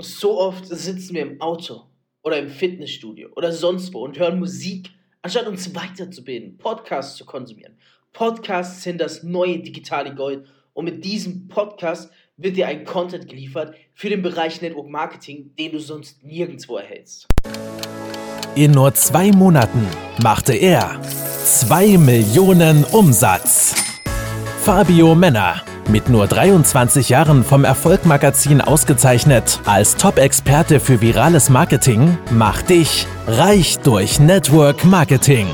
so oft sitzen wir im Auto oder im Fitnessstudio oder sonst wo und hören Musik, anstatt uns weiterzubilden, Podcasts zu konsumieren. Podcasts sind das neue digitale Gold und mit diesem Podcast wird dir ein Content geliefert für den Bereich Network Marketing, den du sonst nirgendwo erhältst. In nur zwei Monaten machte er 2 Millionen Umsatz. Fabio Männer mit nur 23 Jahren vom Erfolgmagazin ausgezeichnet als Top-Experte für virales Marketing, macht dich reich durch Network Marketing.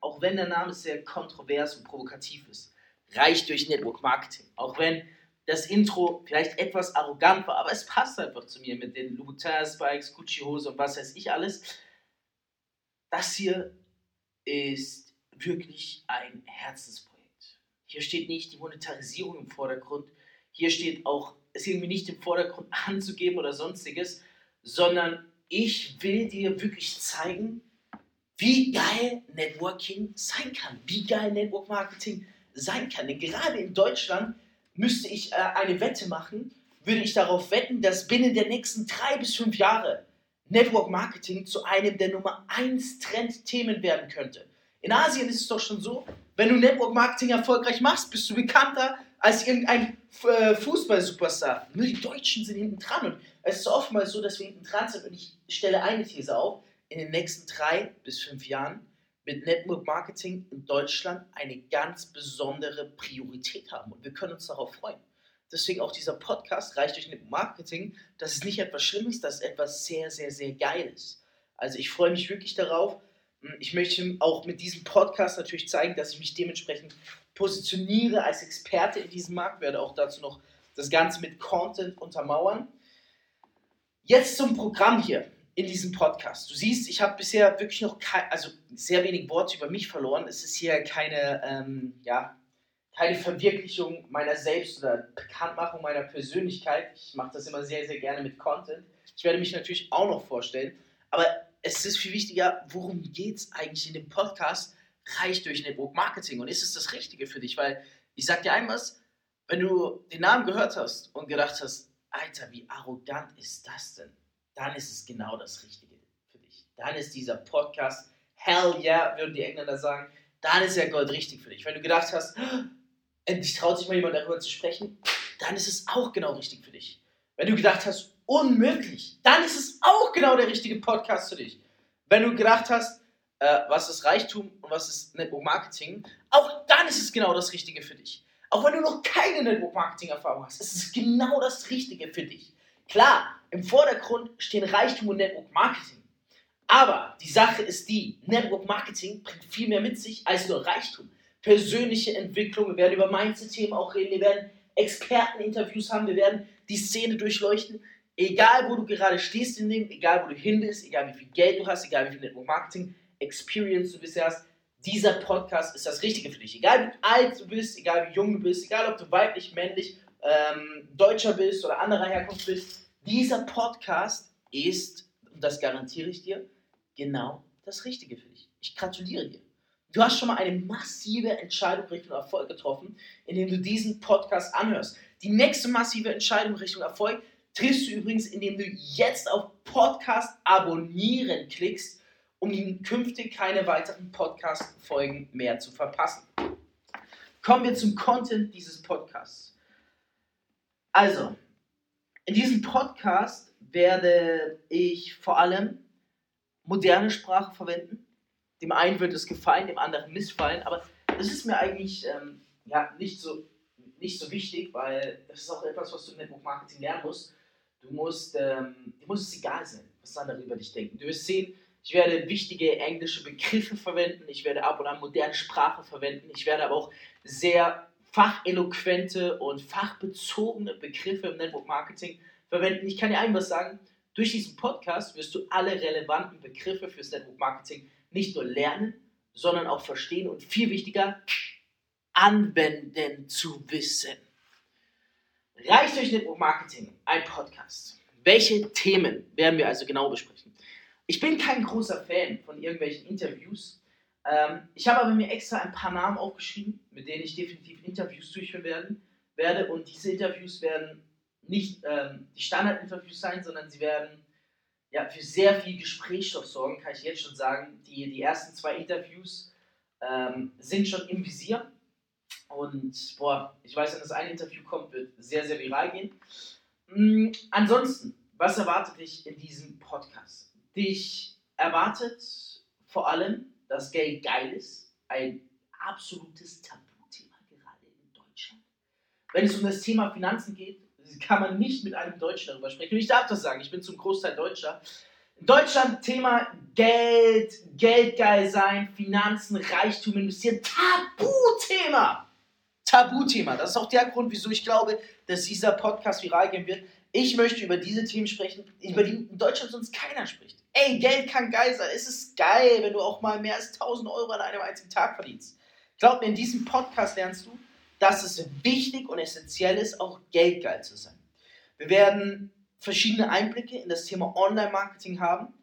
Auch wenn der Name sehr kontrovers und provokativ ist, reich durch Network Marketing. Auch wenn das Intro vielleicht etwas arrogant war, aber es passt einfach zu mir mit den Louboutin Spikes, Gucci Hose und was weiß ich alles. Das hier ist wirklich ein Herzensprojekt. Hier steht nicht die Monetarisierung im Vordergrund. Hier steht auch, es irgendwie nicht im Vordergrund anzugeben oder sonstiges, sondern ich will dir wirklich zeigen, wie geil Networking sein kann, wie geil Network Marketing sein kann. Denn gerade in Deutschland müsste ich äh, eine Wette machen, würde ich darauf wetten, dass binnen der nächsten drei bis fünf Jahre Network Marketing zu einem der Nummer 1 Trendthemen werden könnte. In Asien ist es doch schon so, wenn du Network Marketing erfolgreich machst, bist du bekannter als irgendein äh, Fußball-Superstar. Nur die Deutschen sind hinten dran. Und es ist oftmals so, dass wir hinten dran sind. Und ich stelle eine These auf: in den nächsten drei bis fünf Jahren wird Network Marketing in Deutschland eine ganz besondere Priorität haben. Und wir können uns darauf freuen. Deswegen auch dieser Podcast reicht durch Network Marketing. Das ist nicht etwas Schlimmes, das ist etwas sehr, sehr, sehr Geiles. Also ich freue mich wirklich darauf. Ich möchte auch mit diesem Podcast natürlich zeigen, dass ich mich dementsprechend positioniere als Experte in diesem Markt, werde auch dazu noch das Ganze mit Content untermauern. Jetzt zum Programm hier in diesem Podcast. Du siehst, ich habe bisher wirklich noch kein, also sehr wenig Worte über mich verloren. Es ist hier keine, ähm, ja, keine Verwirklichung meiner selbst oder Bekanntmachung meiner Persönlichkeit. Ich mache das immer sehr, sehr gerne mit Content. Ich werde mich natürlich auch noch vorstellen. Aber es ist viel wichtiger, worum geht es eigentlich in dem Podcast? Reich durch Network Marketing. Und ist es das Richtige für dich? Weil ich sag dir einmal, wenn du den Namen gehört hast und gedacht hast, Alter, wie arrogant ist das denn? Dann ist es genau das Richtige für dich. Dann ist dieser Podcast, hell yeah, würden die Engländer sagen, dann ist er Gold richtig für dich. Wenn du gedacht hast, endlich traut sich mal jemand darüber zu sprechen, dann ist es auch genau richtig für dich. Wenn du gedacht hast, unmöglich, dann ist es auch genau der richtige Podcast für dich. Wenn du gedacht hast, äh, was ist Reichtum und was ist Network Marketing, auch dann ist es genau das Richtige für dich. Auch wenn du noch keine Network Marketing Erfahrung hast, ist es genau das Richtige für dich. Klar, im Vordergrund stehen Reichtum und Network Marketing. Aber die Sache ist die, Network Marketing bringt viel mehr mit sich als nur Reichtum. Persönliche Entwicklung, wir werden über Mindset-Themen auch reden, wir werden Experteninterviews haben, wir werden die Szene durchleuchten egal wo du gerade stehst in dem, egal wo du hin bist, egal wie viel Geld du hast, egal wie viel Network Marketing Experience du bisher hast, dieser Podcast ist das Richtige für dich. Egal wie alt du bist, egal wie jung du bist, egal ob du weiblich, männlich, ähm, Deutscher bist oder anderer Herkunft bist, dieser Podcast ist, und das garantiere ich dir, genau das Richtige für dich. Ich gratuliere dir. Du hast schon mal eine massive Entscheidung Richtung Erfolg getroffen, indem du diesen Podcast anhörst. Die nächste massive Entscheidung Richtung Erfolg triffst du übrigens, indem du jetzt auf Podcast abonnieren klickst, um künftig keine weiteren Podcast-Folgen mehr zu verpassen. Kommen wir zum Content dieses Podcasts. Also, in diesem Podcast werde ich vor allem moderne Sprache verwenden. Dem einen wird es gefallen, dem anderen missfallen, aber das ist mir eigentlich ähm, ja, nicht, so, nicht so wichtig, weil das ist auch etwas, was du im Network Marketing lernen musst. Du musst, ähm, dir muss es egal sein, was andere über dich denken. Du wirst sehen, ich werde wichtige englische Begriffe verwenden, ich werde ab und an moderne Sprache verwenden, ich werde aber auch sehr facheloquente und fachbezogene Begriffe im Network Marketing verwenden. Ich kann dir einfach sagen, durch diesen Podcast wirst du alle relevanten Begriffe fürs Network Marketing nicht nur lernen, sondern auch verstehen und viel wichtiger, anwenden zu wissen. Reich durch Network Marketing, ein Podcast. Welche Themen werden wir also genau besprechen? Ich bin kein großer Fan von irgendwelchen Interviews. Ähm, ich habe aber mir extra ein paar Namen aufgeschrieben, mit denen ich definitiv Interviews durchführen werden, werde. Und diese Interviews werden nicht ähm, die Standardinterviews sein, sondern sie werden ja, für sehr viel Gesprächsstoff sorgen, kann ich jetzt schon sagen. Die, die ersten zwei Interviews ähm, sind schon im Visier. Und boah, ich weiß, wenn das eine Interview kommt, wird sehr, sehr viral gehen. Mhm, ansonsten, was erwartet dich in diesem Podcast? Dich erwartet vor allem, dass Geld geil ist. Ein absolutes Tabuthema gerade in Deutschland. Wenn es um das Thema Finanzen geht, kann man nicht mit einem Deutschen darüber sprechen. Und ich darf das sagen, ich bin zum Großteil Deutscher. In Deutschland Thema Geld, Geldgeil sein, Finanzen, Reichtum, investieren, Tabuthema. Tabuthema. Das ist auch der Grund, wieso ich glaube, dass dieser Podcast viral gehen wird. Ich möchte über diese Themen sprechen, über die in Deutschland sonst keiner spricht. Ey, Geld kann geil sein. Es ist geil, wenn du auch mal mehr als 1000 Euro an einem einzigen Tag verdienst. Glaub mir, in diesem Podcast lernst du, dass es wichtig und essentiell ist, auch geldgeil zu sein. Wir werden verschiedene Einblicke in das Thema Online-Marketing haben.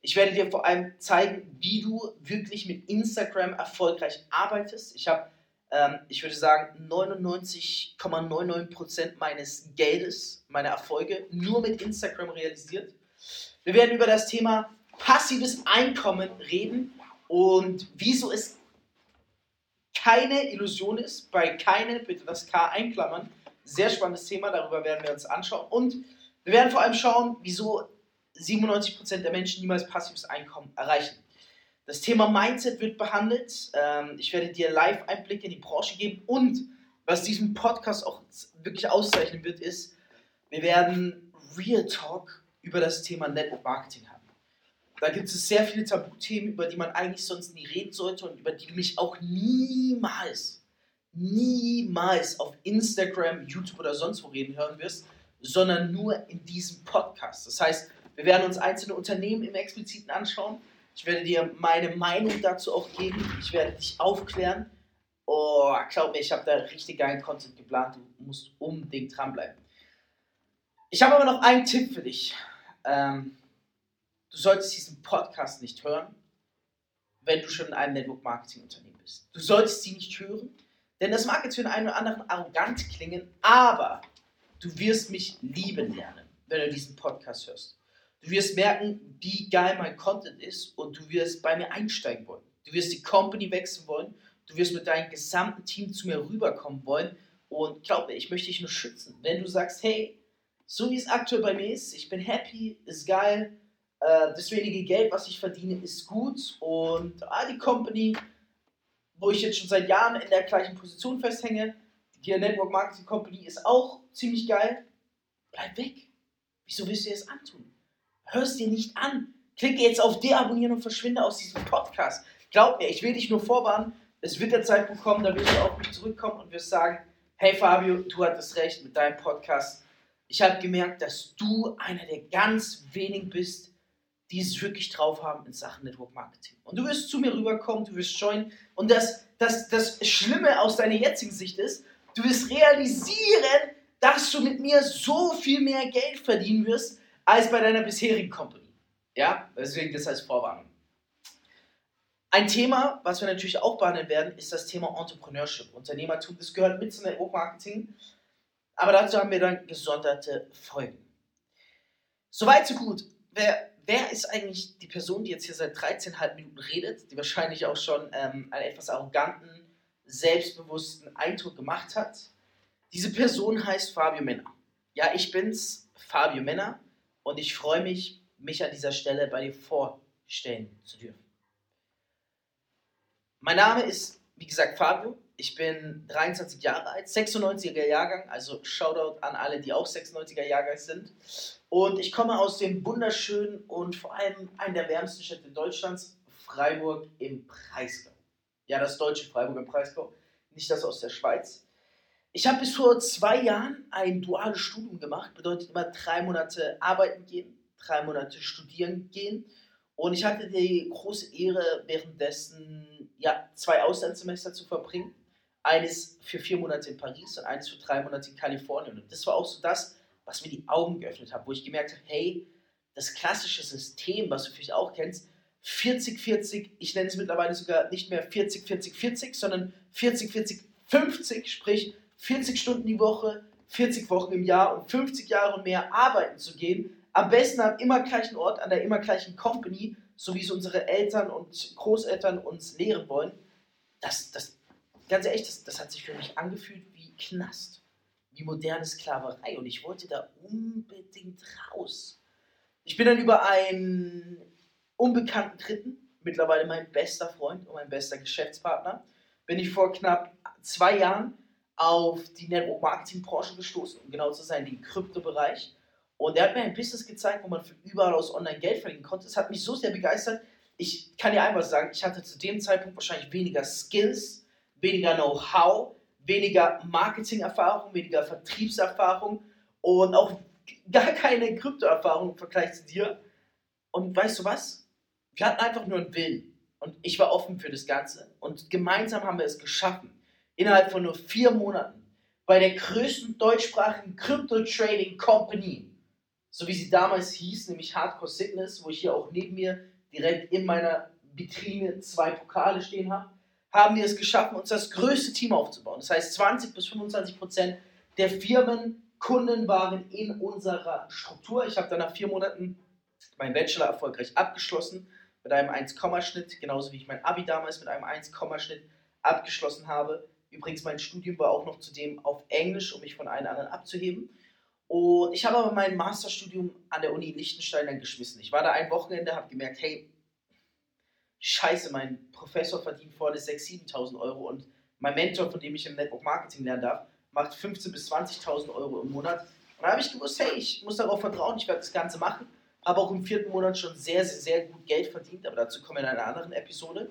Ich werde dir vor allem zeigen, wie du wirklich mit Instagram erfolgreich arbeitest. Ich habe, ähm, ich würde sagen, 99,99% meines Geldes, meiner Erfolge nur mit Instagram realisiert. Wir werden über das Thema passives Einkommen reden und wieso es keine Illusion ist, bei keine, bitte das K einklammern. Sehr spannendes Thema, darüber werden wir uns anschauen. Und wir werden vor allem schauen, wieso 97% der Menschen niemals passives Einkommen erreichen. Das Thema Mindset wird behandelt. Ähm, ich werde dir Live-Einblicke in die Branche geben. Und was diesen Podcast auch wirklich auszeichnen wird, ist, wir werden Real Talk über das Thema Network Marketing haben. Da gibt es sehr viele Tabuthemen, über die man eigentlich sonst nie reden sollte und über die mich auch niemals, niemals auf Instagram, YouTube oder sonst wo reden hören wirst, sondern nur in diesem Podcast. Das heißt, wir werden uns einzelne Unternehmen im Expliziten anschauen. Ich werde dir meine Meinung dazu auch geben. Ich werde dich aufklären. Oh, glaub mir, ich habe da richtig geilen Content geplant. Du musst unbedingt dranbleiben. Ich habe aber noch einen Tipp für dich. Ähm, Du solltest diesen Podcast nicht hören, wenn du schon in einem Network-Marketing-Unternehmen bist. Du solltest sie nicht hören, denn das mag jetzt für den einen oder anderen arrogant klingen, aber du wirst mich lieben lernen, wenn du diesen Podcast hörst. Du wirst merken, wie geil mein Content ist und du wirst bei mir einsteigen wollen. Du wirst die Company wechseln wollen. Du wirst mit deinem gesamten Team zu mir rüberkommen wollen. Und glaub mir, ich möchte dich nur schützen. Wenn du sagst, hey, so wie es aktuell bei mir ist, ich bin happy, ist geil, äh, das wenige Geld, was ich verdiene, ist gut und ah, die Company, wo ich jetzt schon seit Jahren in der gleichen Position festhänge, die Network Marketing Company ist auch ziemlich geil. Bleib weg. Wieso willst du dir das antun? Hörst dir nicht an. Klicke jetzt auf Deabonnieren und verschwinde aus diesem Podcast. Glaub mir, ich will dich nur vorwarnen. Es wird der Zeitpunkt kommen, da wirst du auf mich zurückkommen und wirst sagen, hey Fabio, du hattest recht mit deinem Podcast. Ich habe gemerkt, dass du einer der ganz wenigen bist, die es wirklich drauf haben in Sachen Network Marketing. Und du wirst zu mir rüberkommen, du wirst joinen. Und das, das, das Schlimme aus deiner jetzigen Sicht ist, du wirst realisieren, dass du mit mir so viel mehr Geld verdienen wirst, als bei deiner bisherigen Company. Ja, deswegen das heißt Vorwarnung. Ein Thema, was wir natürlich auch behandeln werden, ist das Thema Entrepreneurship. Unternehmertum, das gehört mit zum Network Marketing. Aber dazu haben wir dann gesonderte Folgen. Soweit, so gut. Wer wer ist eigentlich die Person, die jetzt hier seit 13,5 Minuten redet, die wahrscheinlich auch schon ähm, einen etwas arroganten, selbstbewussten Eindruck gemacht hat? Diese Person heißt Fabio Männer. Ja, ich bin's, Fabio Männer, und ich freue mich, mich an dieser Stelle bei dir vorstellen zu dürfen. Mein Name ist, wie gesagt, Fabio. Ich bin 23 Jahre alt, 96er Jahrgang, also Shoutout an alle, die auch 96er Jahrgang sind. Und ich komme aus dem wunderschönen und vor allem einen der wärmsten Städte Deutschlands, Freiburg im Breisgau. Ja, das deutsche Freiburg im Breisgau, nicht das aus der Schweiz. Ich habe bis vor zwei Jahren ein duales Studium gemacht, bedeutet immer drei Monate arbeiten gehen, drei Monate studieren gehen. Und ich hatte die große Ehre, währenddessen ja, zwei Auslandssemester zu verbringen. Eines für vier Monate in Paris und eines für drei Monate in Kalifornien. Und das war auch so das, was mir die Augen geöffnet hat, wo ich gemerkt habe, hey, das klassische System, was du vielleicht auch kennst, 40-40, ich nenne es mittlerweile sogar nicht mehr 40-40-40, sondern 40-40-50, sprich 40 Stunden die Woche, 40 Wochen im Jahr und 50 Jahre und mehr arbeiten zu gehen, am besten am immer gleichen Ort, an der immer gleichen Company, so wie es unsere Eltern und Großeltern uns lehren wollen, das, das, ganz ehrlich, das, das hat sich für mich angefühlt wie Knast, wie moderne Sklaverei. Und ich wollte da unbedingt raus. Ich bin dann über einen unbekannten Dritten, mittlerweile mein bester Freund und mein bester Geschäftspartner, bin ich vor knapp zwei Jahren auf die Network Marketing Branche gestoßen, um genau zu sein, den Kryptobereich. Und er hat mir ein Business gezeigt, wo man für überall aus online Geld verdienen konnte. Es hat mich so sehr begeistert. Ich kann dir einfach sagen, ich hatte zu dem Zeitpunkt wahrscheinlich weniger Skills, weniger Know-how, weniger Marketing-Erfahrung, weniger Vertriebserfahrung und auch gar keine Kryptoerfahrung im Vergleich zu dir. Und weißt du was? Wir hatten einfach nur einen Willen. Und ich war offen für das Ganze. Und gemeinsam haben wir es geschaffen, innerhalb von nur vier Monaten bei der größten deutschsprachigen Crypto-Trading Company so wie sie damals hieß, nämlich Hardcore Sickness, wo ich hier auch neben mir direkt in meiner Vitrine zwei Pokale stehen habe, haben wir es geschaffen, uns das größte Team aufzubauen. Das heißt, 20 bis 25 Prozent der Firmenkunden waren in unserer Struktur. Ich habe dann nach vier Monaten meinen Bachelor erfolgreich abgeschlossen mit einem 1-Schnitt, genauso wie ich mein Abi damals mit einem 1-Schnitt abgeschlossen habe. Übrigens, mein Studium war auch noch zudem auf Englisch, um mich von allen anderen abzuheben. Und ich habe aber mein Masterstudium an der Uni Liechtenstein dann geschmissen. Ich war da ein Wochenende, habe gemerkt, hey, scheiße, mein Professor verdient vorne 6.000, 7.000 Euro und mein Mentor, von dem ich im Network Marketing lernen darf, macht 15.000 bis 20.000 Euro im Monat. Und da habe ich gewusst, hey, ich muss darauf vertrauen, ich werde das Ganze machen. Habe auch im vierten Monat schon sehr, sehr, sehr gut Geld verdient, aber dazu kommen wir in einer anderen Episode.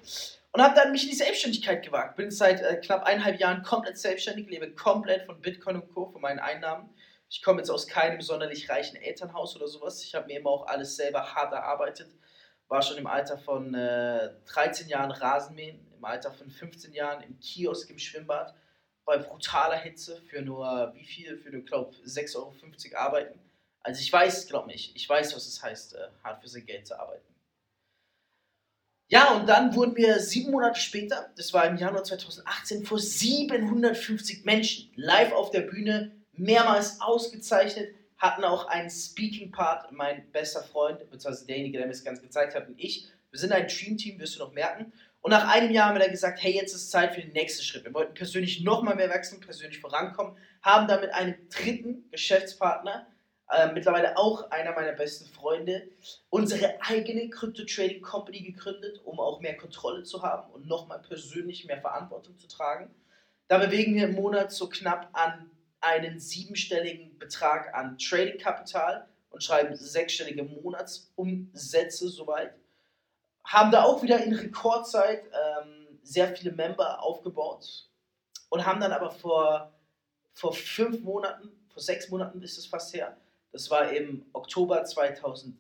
Und habe dann mich in die Selbstständigkeit gewagt. Bin seit äh, knapp eineinhalb Jahren komplett selbstständig, lebe komplett von Bitcoin und Co., von meinen Einnahmen. Ich komme jetzt aus keinem sonderlich reichen Elternhaus oder sowas. Ich habe mir immer auch alles selber hart erarbeitet. War schon im Alter von äh, 13 Jahren Rasenmähen, im Alter von 15 Jahren im Kiosk im Schwimmbad, bei brutaler Hitze für nur, wie viel? Für nur, glaube 6,50 Euro arbeiten. Also ich weiß, glaub mich, ich weiß, was es heißt, äh, hart für sein Geld zu arbeiten. Ja, und dann wurden wir sieben Monate später, das war im Januar 2018, vor 750 Menschen live auf der Bühne mehrmals ausgezeichnet, hatten auch einen Speaking-Part, mein bester Freund, beziehungsweise derjenige, der mir das Ganze gezeigt hat, und ich. Wir sind ein Dream-Team, wirst du noch merken. Und nach einem Jahr haben wir dann gesagt, hey, jetzt ist Zeit für den nächsten Schritt. Wir wollten persönlich noch mal mehr wachsen, persönlich vorankommen, haben damit einen dritten Geschäftspartner, äh, mittlerweile auch einer meiner besten Freunde, unsere eigene Crypto-Trading Company gegründet, um auch mehr Kontrolle zu haben und noch mal persönlich mehr Verantwortung zu tragen. Da bewegen wir im Monat so knapp an einen siebenstelligen Betrag an Trading-Kapital und schreiben sechsstellige Monatsumsätze soweit. Haben da auch wieder in Rekordzeit ähm, sehr viele Member aufgebaut und haben dann aber vor, vor fünf Monaten, vor sechs Monaten ist es fast her, das war im Oktober 2000,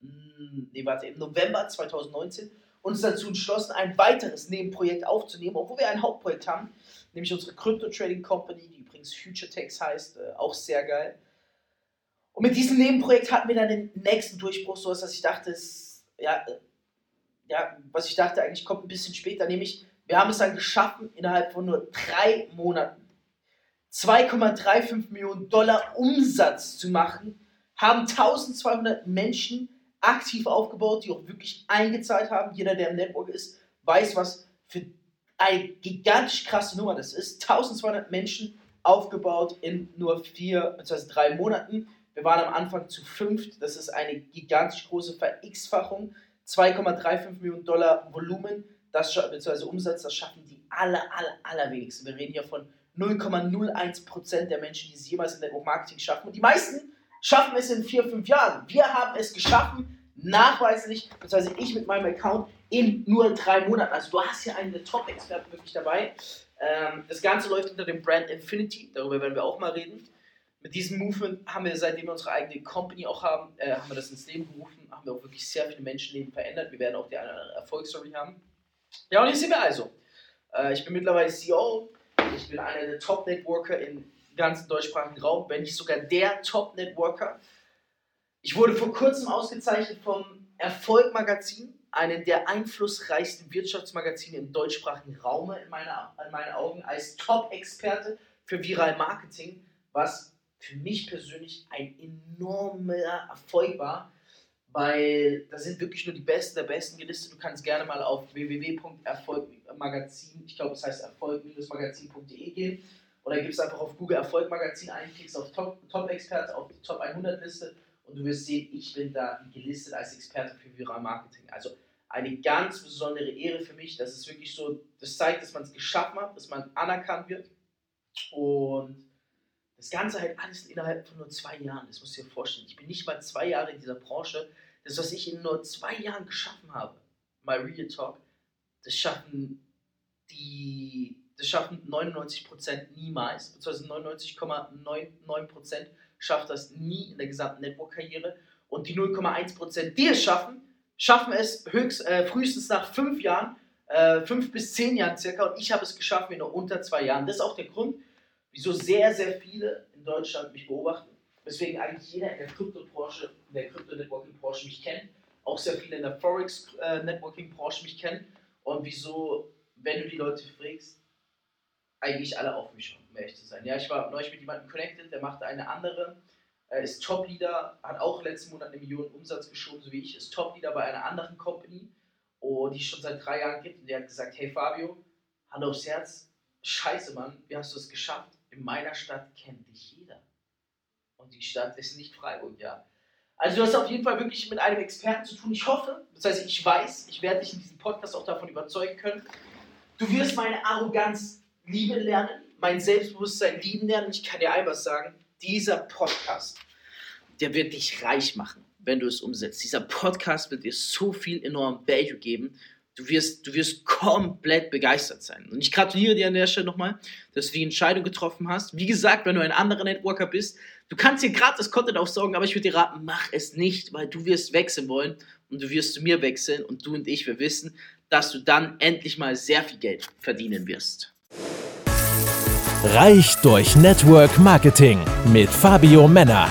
hm, nee, warte, im November 2019, uns dazu entschlossen, ein weiteres Nebenprojekt aufzunehmen, obwohl wir ein Hauptprojekt haben, nämlich unsere Crypto Trading Company, die übrigens Future Text heißt, äh, auch sehr geil. Und mit diesem Nebenprojekt hatten wir dann den nächsten Durchbruch, so dass ich dachte, es, ja, äh, ja, was ich dachte, eigentlich kommt ein bisschen später, nämlich wir haben es dann geschaffen, innerhalb von nur drei Monaten 2,35 Millionen Dollar Umsatz zu machen, haben 1200 Menschen aktiv aufgebaut, die auch wirklich eingezahlt haben. Jeder, der im Network ist, weiß, was für eine gigantisch krasse Nummer das ist. 1200 Menschen aufgebaut in nur vier bzw. drei Monaten. Wir waren am Anfang zu fünft. Das ist eine gigantisch große Ver-X-Fachung. 2,35 Millionen Dollar Volumen, das bzw. Umsatz, das schaffen die aller, aller, allerwenigsten. Wir reden hier von 0,01% der Menschen, die es jemals in Network Marketing schaffen. Und die meisten schaffen es in vier, fünf Jahren. Wir haben es geschaffen, nachweislich, beziehungsweise ich mit meinem Account in nur drei Monaten. Also du hast hier einen Top-Experten wirklich dabei. Ähm, das Ganze läuft unter dem Brand Infinity, darüber werden wir auch mal reden. Mit diesem Movement haben wir, seitdem wir unsere eigene Company auch haben, äh, haben wir das ins Leben gerufen, haben wir auch wirklich sehr viele Menschenleben verändert. Wir werden auch die eine oder andere Erfolgsstory haben. Ja, und hier sind wir also. Äh, ich bin mittlerweile CEO, ich bin einer der Top-Networker im ganzen deutschsprachigen Raum, wenn nicht sogar der Top-Networker. Ich wurde vor kurzem ausgezeichnet vom Erfolg Magazin, einem der einflussreichsten Wirtschaftsmagazine im deutschsprachigen Raum in, meiner, in meinen Augen, als Top-Experte für Viral Marketing, was für mich persönlich ein enormer Erfolg war, weil da sind wirklich nur die Besten der Besten gelistet. Du kannst gerne mal auf www.erfolgmagazin, ich glaube, es heißt erfolg-magazin.de gehen oder gibst einfach auf Google Erfolgmagazin ein, klickst auf Top-Experte, Top auf die Top 100 Liste und du wirst sehen, ich bin da gelistet als Experte für Viral Marketing. Also eine ganz besondere Ehre für mich. Das ist wirklich so, das zeigt, dass man es geschaffen hat, dass man anerkannt wird. Und das Ganze halt alles innerhalb von nur zwei Jahren. Das musst du dir vorstellen. Ich bin nicht mal zwei Jahre in dieser Branche. Das, was ich in nur zwei Jahren geschaffen habe, My Real Talk, das schaffen die, das schaffen 99% niemals, beziehungsweise 99,99% schafft das nie in der gesamten Network-Karriere. Und die 0,1%, die es schaffen, schaffen es höchst, äh, frühestens nach fünf Jahren, äh, fünf bis zehn Jahren circa. Und ich habe es geschafft in nur unter zwei Jahren. Das ist auch der Grund, wieso sehr, sehr viele in Deutschland mich beobachten. Weswegen eigentlich jeder in der Krypto-Branche, in der Krypto-Networking-Branche mich kennt. Auch sehr viele in der Forex-Networking-Branche mich kennen. Und wieso, wenn du die Leute fragst, eigentlich alle auf mich schauen, um ehrlich zu sein. Ja, ich war neulich mit jemandem connected, der machte eine andere er ist Top-Leader, hat auch letzten Monat eine Million Umsatz geschoben, so wie ich, ist Top-Leader bei einer anderen Company, oh, die es schon seit drei Jahren gibt. Und der hat gesagt, hey Fabio, Hand aufs Herz, scheiße Mann, wie hast du es geschafft? In meiner Stadt kennt dich jeder. Und die Stadt ist nicht Freiburg, ja. Also du hast auf jeden Fall wirklich mit einem Experten zu tun. Ich hoffe, das heißt, ich weiß, ich werde dich in diesem Podcast auch davon überzeugen können. Du wirst meine Arroganz lieben lernen, mein Selbstbewusstsein lieben lernen. Ich kann dir einmal sagen, dieser Podcast, der wird dich reich machen, wenn du es umsetzt. Dieser Podcast wird dir so viel enorm Value geben. Du wirst, du wirst komplett begeistert sein. Und ich gratuliere dir an der Stelle nochmal, dass du die Entscheidung getroffen hast. Wie gesagt, wenn du ein anderer Networker bist, du kannst dir gratis Content aufsaugen, aber ich würde dir raten, mach es nicht, weil du wirst wechseln wollen und du wirst zu mir wechseln und du und ich, wir wissen, dass du dann endlich mal sehr viel Geld verdienen wirst. Reich durch Network Marketing mit Fabio Männer.